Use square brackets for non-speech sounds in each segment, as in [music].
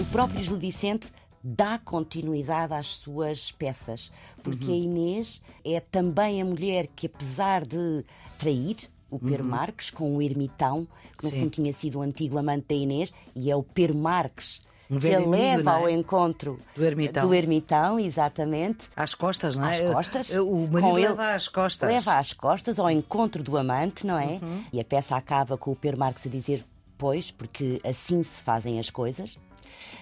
O próprio Gil Vicente dá continuidade às suas peças, porque a Inês é também a mulher que, apesar de trair o Pedro Marques com o ermitão, que no Sim. fundo tinha sido o antigo amante da Inês, e é o Pedro Marques Um que a leva é? ao encontro Do ermitão. do ermitão, exatamente. Às costas, não é? Às costas. O marido Com ele- leva às costas. Leva às costas ao encontro do amante, não é? Uhum. E a peça acaba com o Pedro Marques a dizer, pois, porque assim se fazem as coisas.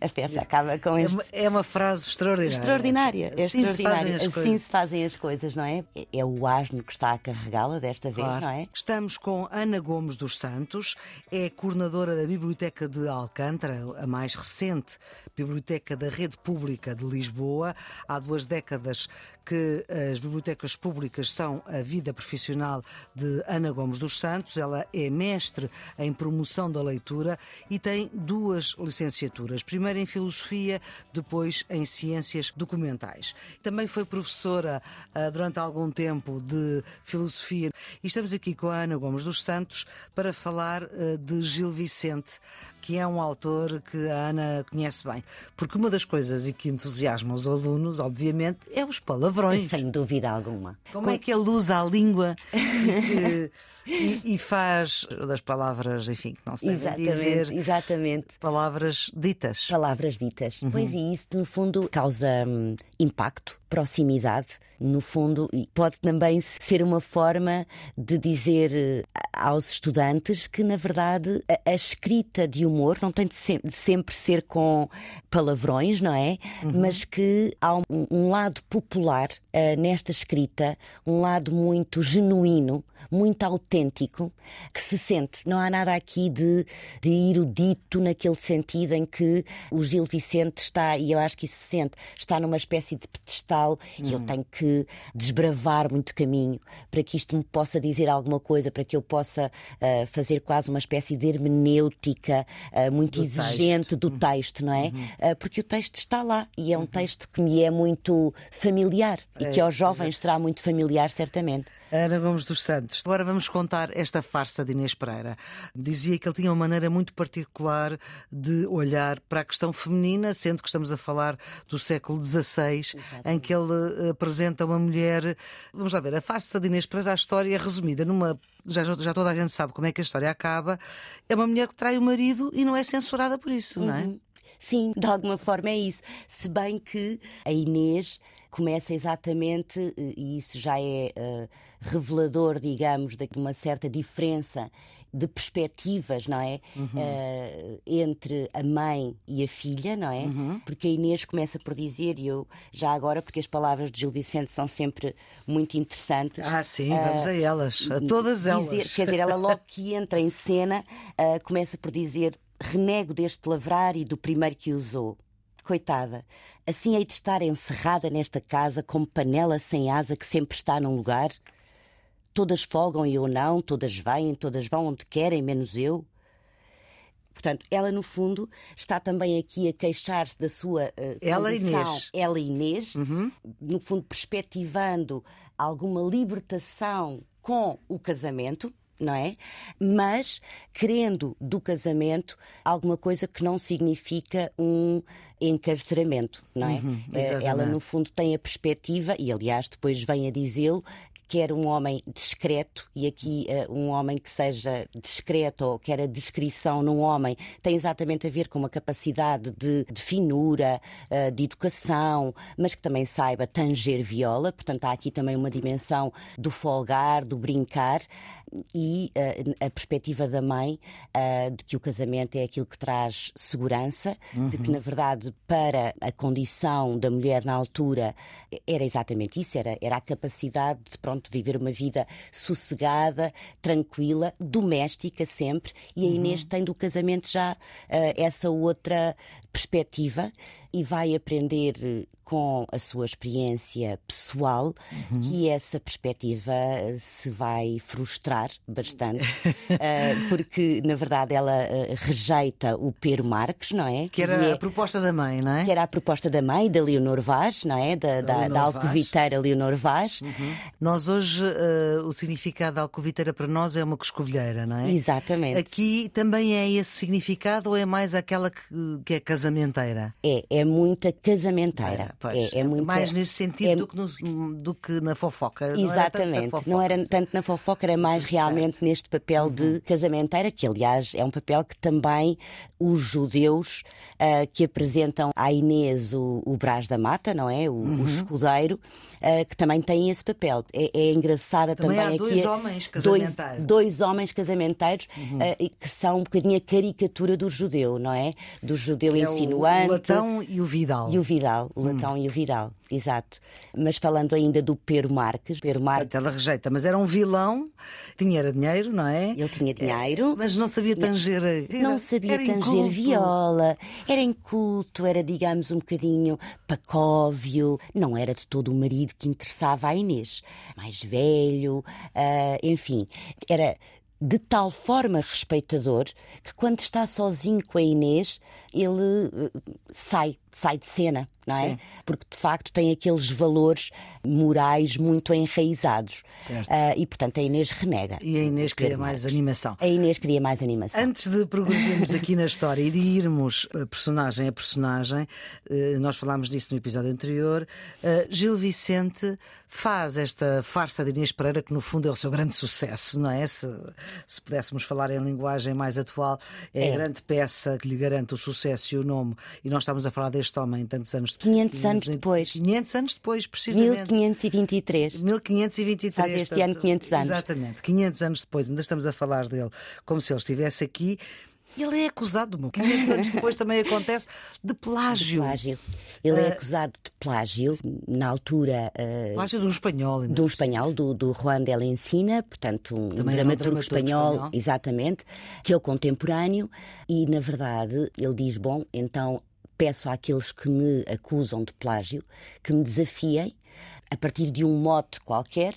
A peça acaba com É este uma, é uma frase extraordinária. Extraordinária, é Assim se extraordinária. fazem as assim coisas. se fazem as coisas, não é? É- É o asno que está a carregá-la desta vez, Claro. não é? Estamos com Ana Gomes dos Santos, é coordenadora da Biblioteca de Alcântara, a mais recente biblioteca da Rede Pública de Lisboa. Há duas décadas que as bibliotecas públicas são a vida profissional de Ana Gomes dos Santos. Ela é mestre em promoção da leitura e tem duas licenciaturas. Primeiro em Filosofia, depois em Ciências Documentais. Também foi professora ah, durante algum tempo de Filosofia. E estamos aqui com a Ana Gomes dos Santos para falar ah, de Gil Vicente, que é um autor que a Ana conhece bem. Porque uma das coisas e que entusiasma os alunos, obviamente, é os palavrões. Sem dúvida alguma. Como é que ele usa a língua e, [laughs] e- e faz das palavras, enfim, que não se devem Exatamente, dizer, exatamente. palavras ditas. Palavras ditas. Uhum. Pois e isso, no fundo, causa hum, impacto, proximidade, no fundo, e pode também ser uma forma de dizer eh, aos estudantes que, na verdade, a, a escrita de humor não tem de, se- de sempre ser com palavrões, não é? Uhum. Mas que há um, um lado popular eh, nesta escrita, um lado muito genuíno, muito autêntico, que se sente. Não há nada aqui de, de erudito naquele sentido em que o Gil Vicente está, e eu acho que isso se sente, está numa espécie de pedestal e eu tenho que desbravar muito caminho para que isto me possa dizer alguma coisa, para que eu possa ah, fazer quase uma espécie de hermenêutica ah, muito Do exigente do texto, não é? Ah, porque o texto está lá e é um texto que me é muito familiar e que aos jovens será muito familiar, certamente. Ana Gomes dos Santos. Agora vamos contar esta farsa de Inês Pereira. Dizia que ele tinha uma maneira muito particular de olhar para a questão feminina, sendo que estamos a falar do século XVI, em que ele eh, apresenta uma mulher. Vamos lá ver, a farsa de Inês Pereira, a história resumida numa. Já, já toda a gente sabe como é que a história acaba. É uma mulher que trai o marido e não é censurada por isso, não é? Sim, [laughs] de alguma forma é isso. Se bem que a Inês começa exatamente, eh, e isso já é eh, revelador, digamos, de uma certa diferença de perspectivas, não é? Eh, entre a mãe e a filha, não é? Porque a Inês começa por dizer, e eu já agora, porque as palavras de Gil Vicente são sempre muito interessantes. Ah, sim, vamos a elas, a todas dizer- elas. Quer dizer, ela logo que entra em cena ah, começa por dizer: renego deste lavrar e do primeiro que usou. Coitada, assim hei de estar encerrada nesta casa como panela sem asa que sempre está num lugar? Todas folgam e eu não, todas vêm, todas vão onde querem, menos eu. Portanto, ela no fundo está também aqui a queixar-se da sua ah, Ela, condição, Inês. ela Inês, no fundo perspectivando alguma libertação com o casamento, não é? Mas querendo do casamento alguma coisa que não significa um encarceramento, não é? Eh, ela no fundo tem a perspectiva e aliás depois vem a dizê-lo quer um homem discreto, e aqui eh, um homem que seja discreto, ou quer a descrição num homem, tem exatamente a ver com uma capacidade de, de finura, eh, de educação, mas que também saiba tanger viola, portanto há aqui também uma dimensão do folgar, do brincar, e eh, a perspectiva da mãe eh, de que o casamento é aquilo que traz segurança, de que na verdade para a condição da mulher na altura era exatamente isso, era, era a capacidade de pronto viver uma vida sossegada, tranquila, doméstica sempre, e a Inês tem do casamento já eh, essa outra perspectiva e vai aprender com a sua experiência pessoal uhum. que essa perspectiva se vai frustrar bastante, uh, [laughs] porque na verdade ela uh, rejeita o Pero Marques, não é? Que era é, a proposta da mãe, não é? Que era a proposta da mãe, da Leonor Vaz, não é? Da, da, da alcoviteira Leonor Vaz. Uhum. Nós hoje, uh, o significado da alcoviteira para nós é uma coscovilheira, não é? Exatamente. Aqui também é esse significado ou é mais aquela que, que é casamenteira? É, é muita casamenteira. É, é, é muita, mais nesse sentido é... do, que no, do, que na fofoca. Exatamente. Não era, não era tanto na fofoca, era mais realmente neste papel uhum. de casamenteira, que aliás é um papel que também os judeus uh, que apresentam à Inês o, o Brás da Mata, não é? O, uhum. o escudeiro, uh, que também têm esse papel. É, é engraçada também, também há dois aqui. Homens casamenteiros. Dois, dois homens casamenteiros uhum. uh, que são um bocadinho a caricatura do judeu, não é? Do judeu que insinuante. É o Latão e o Vidal. E o Vidal, o Latão hum. e o Vidal, exato. Mas falando ainda do Pero Marques. Pero Marques... Ela rejeita, mas era um vilão, tinha dinheiro, não é? Ele tinha dinheiro. É, mas não sabia tanger. Não, não sabia era tanger inculto. viola, era inculto, era, digamos, um bocadinho pacóvio, não era de todo o marido que interessava a Inês. Mais velho, uh, enfim, era de tal forma respeitador que quando está sozinho com a Inês, ele uh, sai, sai de cena não é? Sim. Porque de facto tem aqueles valores morais muito enraizados. Uh, e portanto a Inês renega. E a Inês queria mais animação. A Inês queria mais animação. Antes de progredirmos aqui na história e de irmos uh, personagem a personagem, uh, nós falámos disso no episódio anterior, Gil Vicente faz esta farsa de Inês Pereira, que no fundo é o seu grande sucesso, não é? Se, se pudéssemos falar em linguagem mais atual, é, é, a grande peça que lhe garante o sucesso e o nome. E nós estamos a falar deste homem tantos anos 500 anos depois. 500 anos depois, precisamente. 1523. 1523. Faz este portanto, ano 500 anos. Exatamente, 500 anos depois. Ainda estamos a falar dele como se ele estivesse aqui. Ele é acusado, meu. 500 anos depois também acontece de plágio. De plágio. Ele uh, é acusado de plágio, na altura. Uh, plágio de um espanhol. De um espanhol, do, do Juan de Encina, portanto, um dramaturgo, um espanhol, espanhol, exatamente, que é o contemporâneo, e na verdade ele diz: bom, então peço àqueles que me acusam de plágio que me desafiem, a partir de um mote qualquer,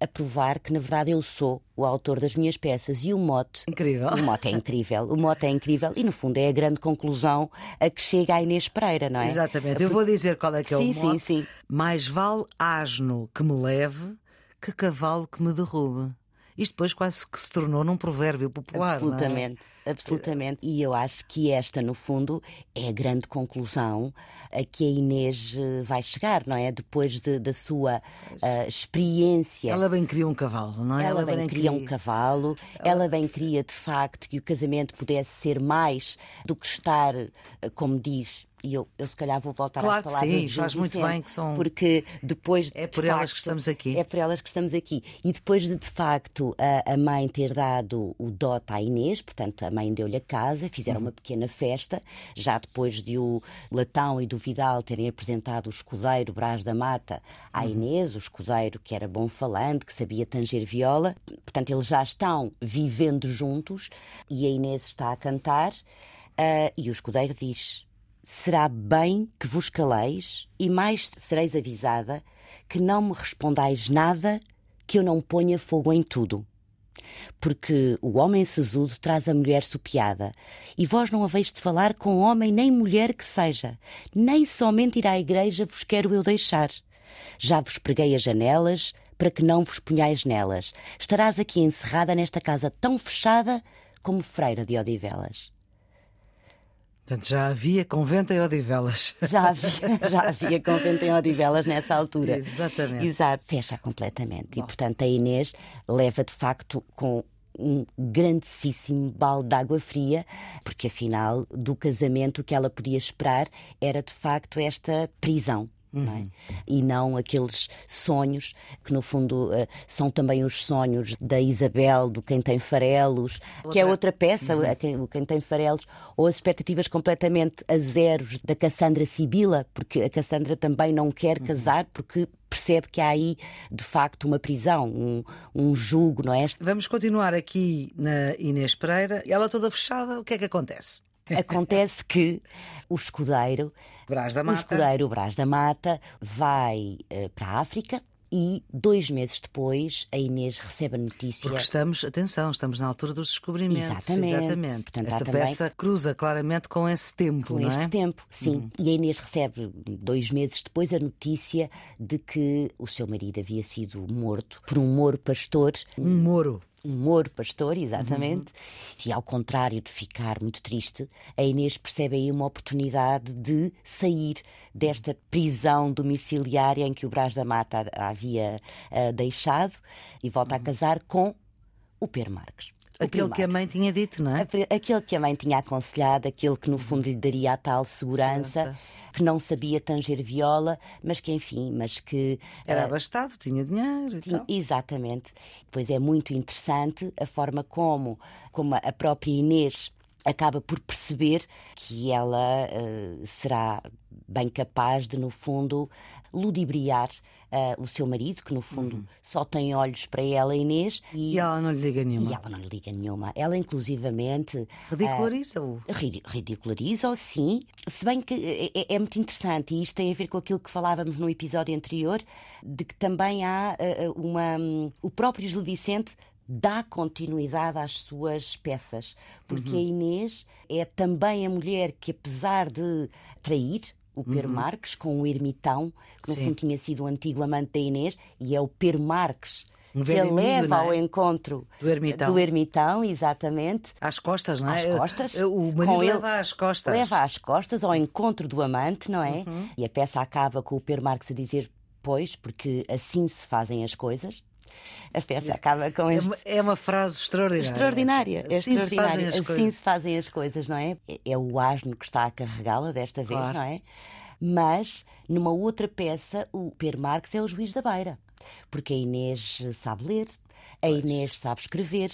a provar que, na verdade, eu sou o autor das minhas peças. E o mote. Incrível. O mote é incrível. O mote é incrível e, no fundo, é a grande conclusão a que chega a Inês Pereira, não é? Exatamente. Eu vou dizer qual é que é sim, o mote. Sim, sim. Mais vale asno que me leve que cavalo que me derrube. Isto depois quase que se tornou num provérbio popular. É? Absolutamente, é? absolutamente. E eu acho que esta, no fundo, é a grande conclusão a que a Inês eh, vai chegar, não é? Depois de, da sua uh, experiência. Ela bem queria um cavalo, não é? Ela, ela bem, bem queria um cavalo, ela... ela bem queria, de facto, que o casamento pudesse ser mais do que estar, eh, como diz, e eu, eu se calhar vou voltar claro às palavras sim, faz muito bem que são porque depois é por de elas facto, que estamos aqui é por elas que estamos aqui e depois de de facto a, a mãe ter dado o dote à Inês portanto a mãe deu-lhe a casa fizeram uhum. uma pequena festa já depois de o Latão e do Vidal terem apresentado o escudeiro Brás da Mata à uhum. Inês o escudeiro que era bom falante que sabia tanger viola portanto eles já estão vivendo juntos e a Inês está a cantar uh, e o escudeiro diz será bem que vos caleis, e mais sereis avisada, que não me respondais nada que eu não ponha fogo em tudo. Porque o homem sesudo traz a mulher sopiada, e vós não haveis de falar com homem nem mulher que seja, nem somente ir à igreja vos quero eu deixar. Já vos preguei as janelas, para que não vos ponhais nelas. Estarás aqui encerrada nesta casa tão fechada como freira de Odivelas. Portanto, já havia convento em Odivelas. [laughs] Já havia, já havia convento em Odivelas nessa altura. Exatamente. Exato, fecha completamente. Bom. E, portanto, a Inês leva de facto com um grandíssimo balde de água fria, porque afinal do casamento o que ela podia esperar era de facto esta prisão. Uhum. Não é? E não aqueles sonhos que, no fundo, uh, são também os sonhos da Isabel, do Quem Tem Farelos, outra. que é outra peça, uhum. quem, o Quem Tem Farelos, ou as expectativas completamente a zeros da Cassandra Sibila, porque a Cassandra também não quer uhum. casar, porque percebe que há aí, de facto, uma prisão, um, um julgo, não é? Vamos continuar aqui na Inês Pereira. Ela toda fechada, o que é que acontece? Acontece que o escudeiro Brás da Mata. O escudeiro Brás da Mata vai uh, para a África, e dois meses depois a Inês recebe a notícia. Porque estamos, atenção, estamos na altura dos descobrimentos. Exatamente. Exatamente. Portanto, Esta peça também... cruza claramente com esse tempo, com não este é? tempo, sim. Uhum. E a Inês recebe dois meses depois a notícia de que o seu marido havia sido morto por um moro pastor. Um moro um moro pastor, exatamente. Uhum. E ao contrário de ficar muito triste, a Inês percebe aí uma oportunidade de sair desta prisão domiciliária em que o Brás da Mata havia uh, deixado e volta uhum. a casar com o Pedro Marques. Aquele que a mãe tinha dito, não é? Aquele que a mãe tinha aconselhado, aquele que no fundo lhe daria a tal segurança. segurança que não sabia tanger viola, mas que enfim, mas que era uh, abastado, tinha dinheiro. Tinha, exatamente. Pois é muito interessante a forma como, como a própria Inês acaba por perceber que ela uh, será bem capaz de, no fundo, ludibriar uh, o seu marido, que no fundo uhum. só tem olhos para ela, Inês. E, e, ela não lhe liga nenhuma. E ela não lhe liga nenhuma. Ela, inclusivamente. Ridiculariza-o. Uh, ridiculariza-o, sim. Se bem que é, é, muito interessante, e isto tem a ver com aquilo que falávamos no episódio anterior, de que também há uma. Um, o próprio Gil Vicente dá continuidade às suas peças, porque uhum. a Inês é também a mulher que, apesar de trair, o Pedro uhum. Marques com o ermitão, que no Sim. fundo tinha sido o antigo amante da Inês, e é o Pedro Marques um que a leva é? ao encontro do ermitão. do ermitão, exatamente. Às costas, não é? Às costas. O marido leva às costas. Leva às costas ao encontro do amante, não é? Uhum. E a peça acaba com o Pedro Marques a dizer, pois, porque assim se fazem as coisas. A peça acaba com este... É uma frase extraordinária. Extraordinária. É assim extraordinária. Se assim se fazem as coisas, não é? É o asno que está a carregá-la desta vez, claro. não é? Mas, numa outra peça, o Per Marques é o juiz da beira. Porque a Inês sabe ler, a Inês sabe escrever,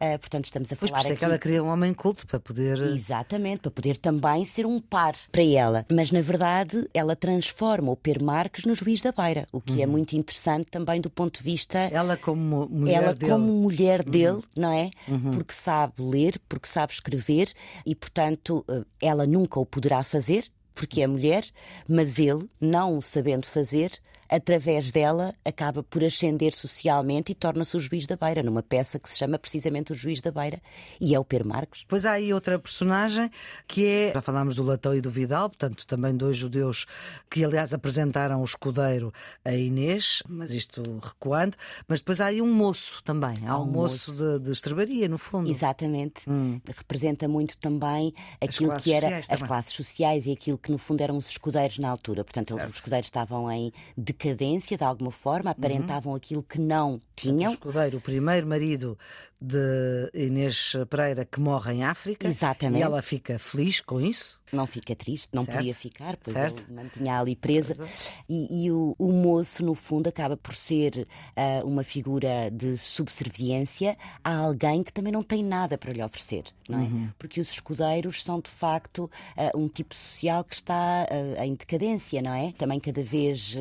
uh, portanto estamos a pois falar aqui... é que ela queria um homem culto para poder... Exatamente, para poder também ser um par para ela. Mas na verdade ela transforma o Per Marques no juiz da beira, o que é uhum. é muito interessante também do ponto de vista... Ela como mulher ela dele. como mulher uhum. dele, não é? Uhum. Porque sabe ler, porque sabe escrever e portanto eh, ela nunca o poderá fazer, porque é mulher, mas ele, não o sabendo fazer, através dela, acaba por ascender socialmente e torna-se o juiz da beira, numa peça que se chama precisamente o juiz da beira, e é o Per Marques. Pois há aí outra personagem que é, já falámos do Latão e do Vidal, portanto também dois judeus que aliás apresentaram o escudeiro a Inês, mas isto recuando, mas depois há aí um moço também, há, um, um, moço, de, de estrebaria no fundo. Exatamente, hum. representa muito também aquilo que era as também. classes sociais e aquilo que no fundo eram os escudeiros na altura, portanto certo. os escudeiros estavam em decadência de alguma forma, aparentavam uhum. aquilo que não tinham. O escudeiro, o primeiro marido de Inês Pereira que morre em África. Exatamente. E ela fica feliz com isso. Não fica triste, não certo. podia ficar, pois certo. ele mantinha ali presa. E, e o, o, moço, no fundo, acaba por ser uh, uma figura de subserviência a alguém que também não tem nada para lhe oferecer, não é? Uhum. Porque os escudeiros são, de facto, uh, um tipo social que está uh, em decadência, não é? Também cada vez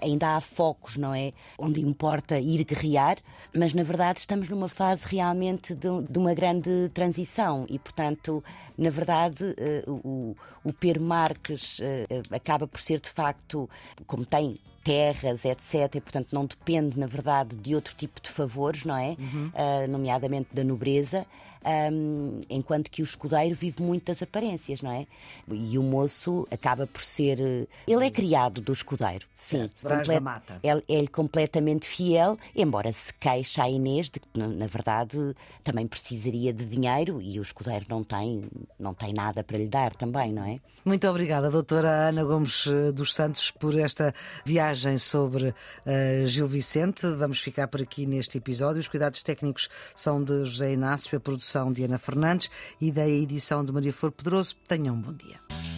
ainda há focos, não é? Onde importa ir guerrear, mas na verdade estamos numa fase realmente de, de uma grande transição e, portanto, na verdade, uh, o, o Pedro Marques uh, acaba por ser de facto, como tem terras, etc. E, portanto, não depende, na verdade, de outro tipo de favores, não é? Uhum. Uh, nomeadamente da nobreza um, enquanto que o escudeiro vive muito das aparências, não é? E o moço acaba por ser. Eh, ele é criado do escudeiro, sim. Complet... mata. É, é completamente fiel, embora se queixe a Inês de que, na verdade, também precisaria de dinheiro e o escudeiro não tem, não tem nada para lhe dar também, não é? Muito obrigada, doutora Ana Gomes eh, dos Santos, por esta viagem sobre uh, Gil Vicente. Vamos ficar por aqui neste episódio. Os cuidados técnicos são de José Inácio, a produção produção de Ana Fernandes e da edição de Maria Flor Pedroso. Tenham um bom dia.